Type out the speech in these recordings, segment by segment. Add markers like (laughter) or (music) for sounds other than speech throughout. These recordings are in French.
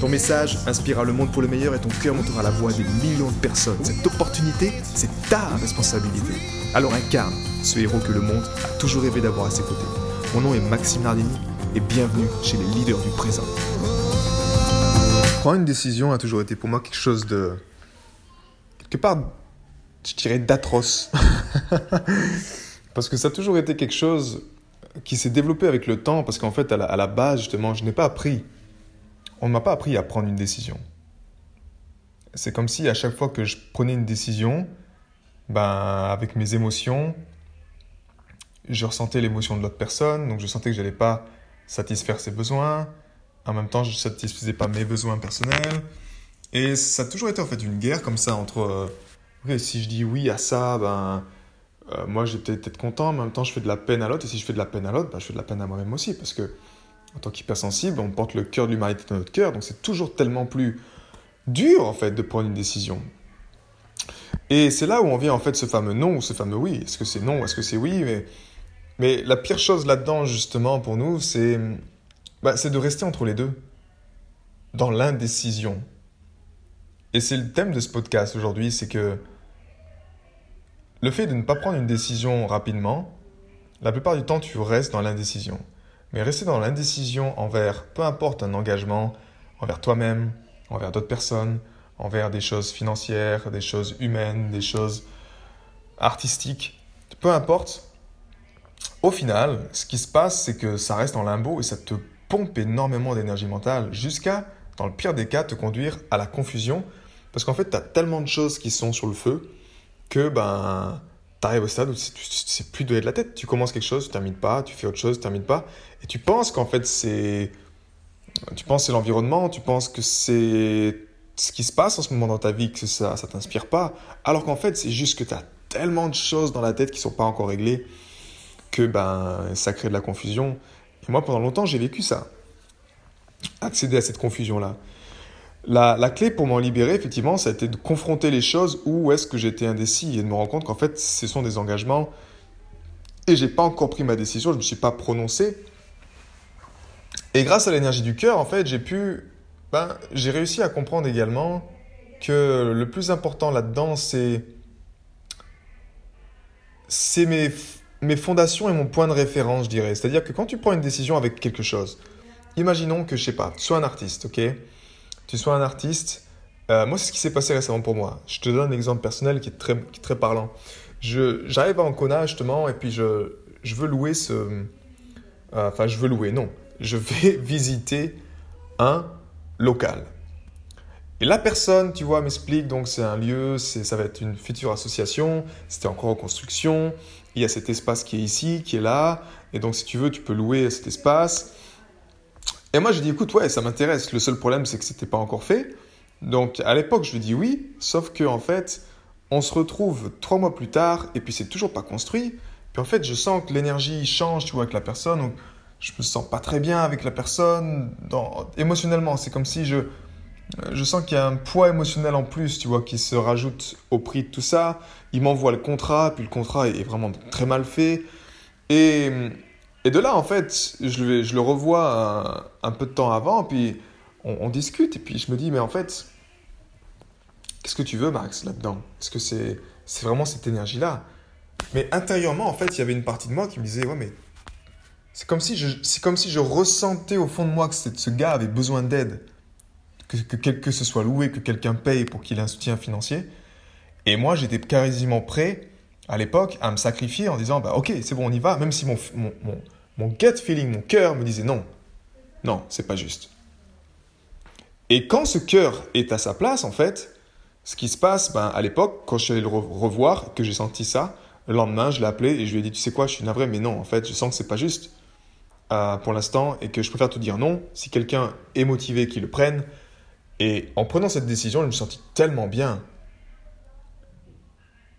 Ton message inspirera le monde pour le meilleur et ton cœur montera la voix des millions de personnes. Cette opportunité, c'est ta responsabilité. Alors incarne ce héros que le monde a toujours rêvé d'avoir à ses côtés. Mon nom est Maxime Nardini et bienvenue chez les leaders du présent. Prendre une décision a toujours été pour moi quelque chose de... quelque part, je dirais d'atroce. (laughs) parce que ça a toujours été quelque chose qui s'est développé avec le temps, parce qu'en fait, à la, à la base, justement, je n'ai pas appris on ne m'a pas appris à prendre une décision. C'est comme si à chaque fois que je prenais une décision, ben, avec mes émotions, je ressentais l'émotion de l'autre personne, donc je sentais que je n'allais pas satisfaire ses besoins. En même temps, je ne satisfaisais pas mes besoins personnels. Et ça a toujours été en fait une guerre comme ça entre euh, si je dis oui à ça, ben, euh, moi je vais peut-être être content, mais en même temps je fais de la peine à l'autre, et si je fais de la peine à l'autre, ben, je fais de la peine à moi-même aussi, parce que en tant qu'hypersensible, on porte le cœur de l'humanité dans notre cœur, donc c'est toujours tellement plus dur en fait de prendre une décision. Et c'est là où on vient en fait ce fameux non ou ce fameux oui. Est-ce que c'est non Est-ce que c'est oui mais, la pire chose là-dedans justement pour nous, c'est bah, de rester entre les deux, dans l'indécision. Et c'est le thème de ce podcast aujourd'hui, c'est que le fait de ne pas prendre une décision rapidement, la plupart du temps tu restes dans l'indécision. Mais rester dans l'indécision envers peu importe un engagement, envers toi-même, envers d'autres personnes, envers des choses financières, des choses humaines, des choses artistiques, peu importe, au final, ce qui se passe, c'est que ça reste en limbo et ça te pompe énormément d'énergie mentale jusqu'à, dans le pire des cas, te conduire à la confusion. Parce qu'en fait, tu as tellement de choses qui sont sur le feu que ben, tu arrives au stade où tu ne sais plus de la tête. Tu commences quelque chose, tu termines pas, tu fais autre chose, tu termines pas. Et tu penses qu'en fait, c'est. Tu penses c'est l'environnement, tu penses que c'est ce qui se passe en ce moment dans ta vie, que ça ne t'inspire pas. Alors qu'en fait, c'est juste que tu as tellement de choses dans la tête qui sont pas encore réglées que ben, ça crée de la confusion. Et moi, pendant longtemps, j'ai vécu ça. Accéder à cette confusion-là. La, clé pour m'en libérer, effectivement, ça a été de confronter les choses où est-ce que j'étais indécis et de me rendre compte qu'en fait, ce sont des engagements et j'ai pas encore pris ma décision, je me suis pas prononcé. Et grâce à l'énergie du cœur, en fait, j'ai pu, ben, j'ai réussi à comprendre également que le plus important là-dedans, c'est, c'est mes, mes fondations et mon point de référence, je dirais. C'est-à-dire que quand tu prends une décision avec quelque chose, imaginons que, je sais pas, sois un artiste, ok? Tu sois un artiste. Euh, moi, c'est ce qui s'est passé récemment pour moi. Je te donne un exemple personnel qui est très, qui est très parlant. J'arrive à Ancona justement et puis je, je veux louer ce... Euh, enfin, je veux louer, non. Je vais (laughs) visiter un local. Et la personne, tu vois, m'explique, donc c'est un lieu, ça va être une future association, c'était encore en construction, il y a cet espace qui est ici, qui est là, et donc si tu veux, tu peux louer cet espace. Et moi, je dis, écoute, ouais, ça m'intéresse. Le seul problème, c'est que c'était pas encore fait. Donc, à l'époque, je lui dis oui, sauf que, en fait, on se retrouve trois mois plus tard, et puis c'est toujours pas construit. Puis en fait, je sens que l'énergie change, tu avec la personne. Donc, je me sens pas très bien avec la personne. Dans... Émotionnellement, c'est comme si je, je sens qu'il y a un poids émotionnel en plus, tu vois, qui se rajoute au prix de tout ça. Il m'envoie le contrat, puis le contrat est vraiment très mal fait. Et et de là, en fait, je le, revois un, peu de temps avant, puis on, discute, et puis je me dis, mais en fait, qu'est-ce que tu veux, Max, là-dedans? Est-ce que c'est vraiment cette énergie-là? Mais intérieurement, en fait, il y avait une partie de moi qui me disait, ouais, mais c'est comme si je, ressentais au fond de moi que ce gars avait besoin d'aide, que, que, que ce soit loué, que quelqu'un paye pour qu'il ait un soutien financier. Et moi, j'étais quasiment prêt à l'époque à me sacrifier en disant, bah ok, c'est bon, on y va, même si mon gut feeling, mon cœur me disait non, non, c'est pas juste. Et quand ce cœur est à sa place, en fait, ce qui se passe, ben, à l'époque, quand je suis allé le revoir, que j'ai senti ça, le lendemain, je l'ai appelé et je lui ai dit, tu sais quoi, je suis navré, mais non, en fait, je sens que c'est pas juste euh, pour l'instant et que je préfère te dire non. Si quelqu'un est motivé, qu'il le prenne. Et en prenant cette décision, je me suis senti tellement bien.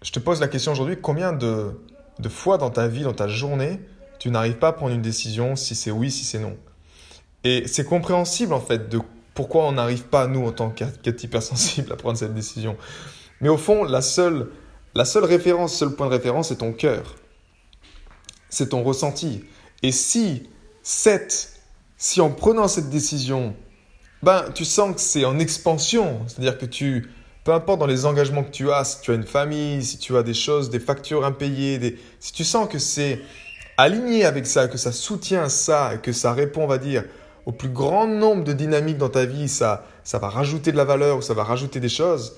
Je te pose la question aujourd'hui, combien de, de fois dans ta vie, dans ta journée, tu n'arrives pas à prendre une décision si c'est oui, si c'est non Et c'est compréhensible en fait de pourquoi on n'arrive pas, nous, en tant qu'être hypersensible, (laughs) à prendre cette décision. Mais au fond, la seule, la seule référence, seul point de référence, c'est ton cœur. C'est ton ressenti. Et si cette, si en prenant cette décision, ben, tu sens que c'est en expansion, c'est-à-dire que tu, peu importe dans les engagements que tu as, si tu as une famille, si tu as des choses, des factures impayées, des... si tu sens que c'est aligné avec ça, que ça soutient ça que ça répond, on va dire, au plus grand nombre de dynamiques dans ta vie, ça, ça va rajouter de la valeur ou ça va rajouter des choses,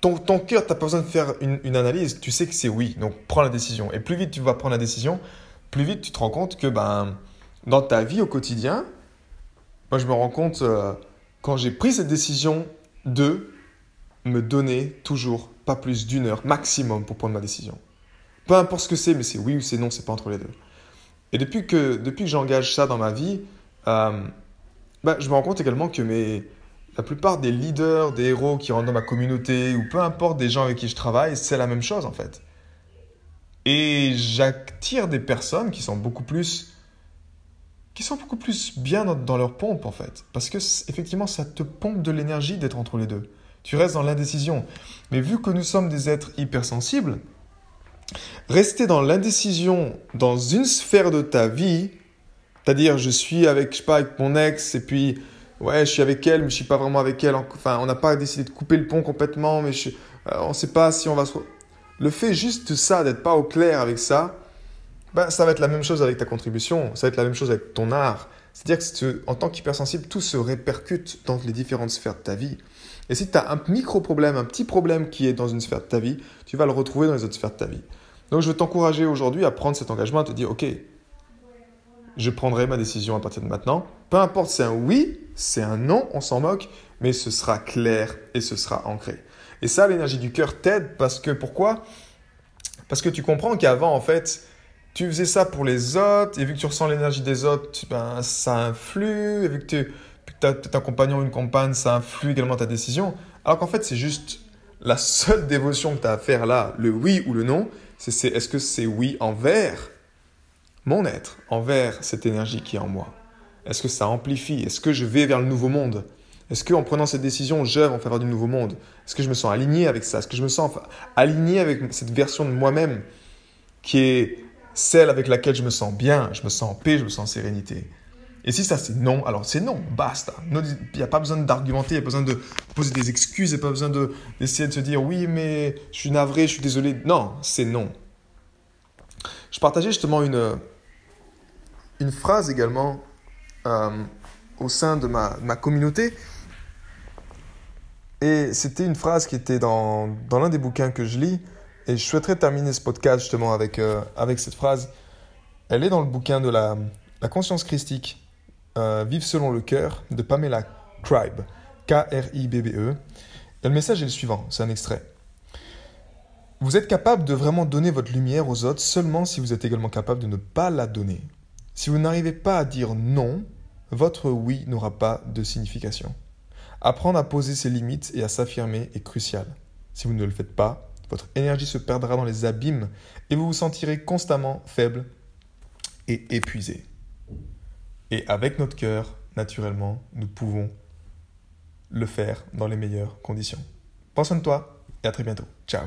ton, cœur, tu n'as pas besoin de faire une, une, analyse, tu sais que c'est oui, donc prends la décision. Et plus vite tu vas prendre la décision, plus vite tu te rends compte que ben, dans ta vie au quotidien, moi je me rends compte euh, quand j'ai pris cette décision de me donner toujours pas plus d'une heure maximum pour prendre ma décision. Peu importe ce que c'est, mais c'est oui ou c'est non, c'est pas entre les deux. Et depuis que, depuis que j'engage ça dans ma vie, euh, bah, je me rends compte également que mes, la plupart des leaders, des héros qui rentrent dans ma communauté, ou peu importe des gens avec qui je travaille, c'est la même chose en fait. Et j'attire des personnes qui sont beaucoup plus qui sont beaucoup plus bien dans, dans, leur pompe en fait. Parce que effectivement, ça te pompe de l'énergie d'être entre les deux. Tu restes dans l'indécision. Mais vu que nous sommes des êtres hypersensibles, Rester dans l'indécision dans une sphère de ta vie, c'est-à-dire je suis avec, je sais pas, avec mon ex et puis ouais, je suis avec elle, mais je suis pas vraiment avec elle. Enfin, on n'a pas décidé de couper le pont complètement, mais je, euh, on ne sait pas si on va se. Le fait juste ça, d'être pas au clair avec ça, ben, ça va être la même chose avec ta contribution, ça va être la même chose avec ton art. C'est-à-dire que en tant qu'hypersensible, tout se répercute dans les différentes sphères de ta vie. Et si tu as un micro-problème, un petit problème qui est dans une sphère de ta vie, tu vas le retrouver dans les autres sphères de ta vie. Donc je veux t'encourager aujourd'hui à prendre cet engagement, à te dire, OK, je prendrai ma décision à partir de maintenant. Peu importe, c'est un oui, c'est un non, on s'en moque, mais ce sera clair et ce sera ancré. Et ça, l'énergie du cœur t'aide parce que pourquoi? Parce que tu comprends qu'avant, en fait, tu faisais ça pour les autres, et vu que tu ressens l'énergie des autres, ben, ça influe, et vu que tu as un compagnon ou une compagne, ça influe également ta décision. Alors qu'en fait, c'est juste la seule dévotion que tu as à faire là, le oui ou le non, c'est est-ce que c'est oui envers mon être, envers cette énergie qui est en moi? Est-ce que ça amplifie? Est-ce que je vais vers le nouveau monde? Est-ce qu'en prenant cette décision, j'œuvre en faveur du nouveau monde? Est-ce que je me sens aligné avec ça? Est-ce que je me sens aligné avec cette version de moi-même qui est celle avec laquelle je me sens bien, je me sens en paix, je me sens en sérénité? Et si ça c'est non, alors c'est non, basta. Il n'y a pas besoin d'argumenter, il n'y a pas besoin de poser des excuses, il n'y a pas besoin d'essayer de, se dire oui, mais je suis navré, je suis désolé. Non, c'est non. Je partageais justement une, une phrase également euh, au sein de ma, communauté. Et c'était une phrase qui était dans, dans l'un des bouquins que je lis. Et je souhaiterais terminer ce podcast justement avec, euh, avec cette phrase. Elle est dans le bouquin de la conscience christique euh, Vive selon le cœur de Pamela Cribe, K-R-I-B-B-E. Le message est le suivant, c'est un extrait. Vous êtes capable de vraiment donner votre lumière aux autres seulement si vous êtes également capable de ne pas la donner. Si vous n'arrivez pas à dire non, votre oui n'aura pas de signification. Apprendre à poser ses limites et à s'affirmer est crucial. Si vous ne le faites pas, votre énergie se perdra dans les abîmes et vous vous sentirez constamment faible et épuisé. Et avec notre cœur, naturellement, nous pouvons le faire dans les meilleures conditions. Prends soin de toi et à très bientôt. Ciao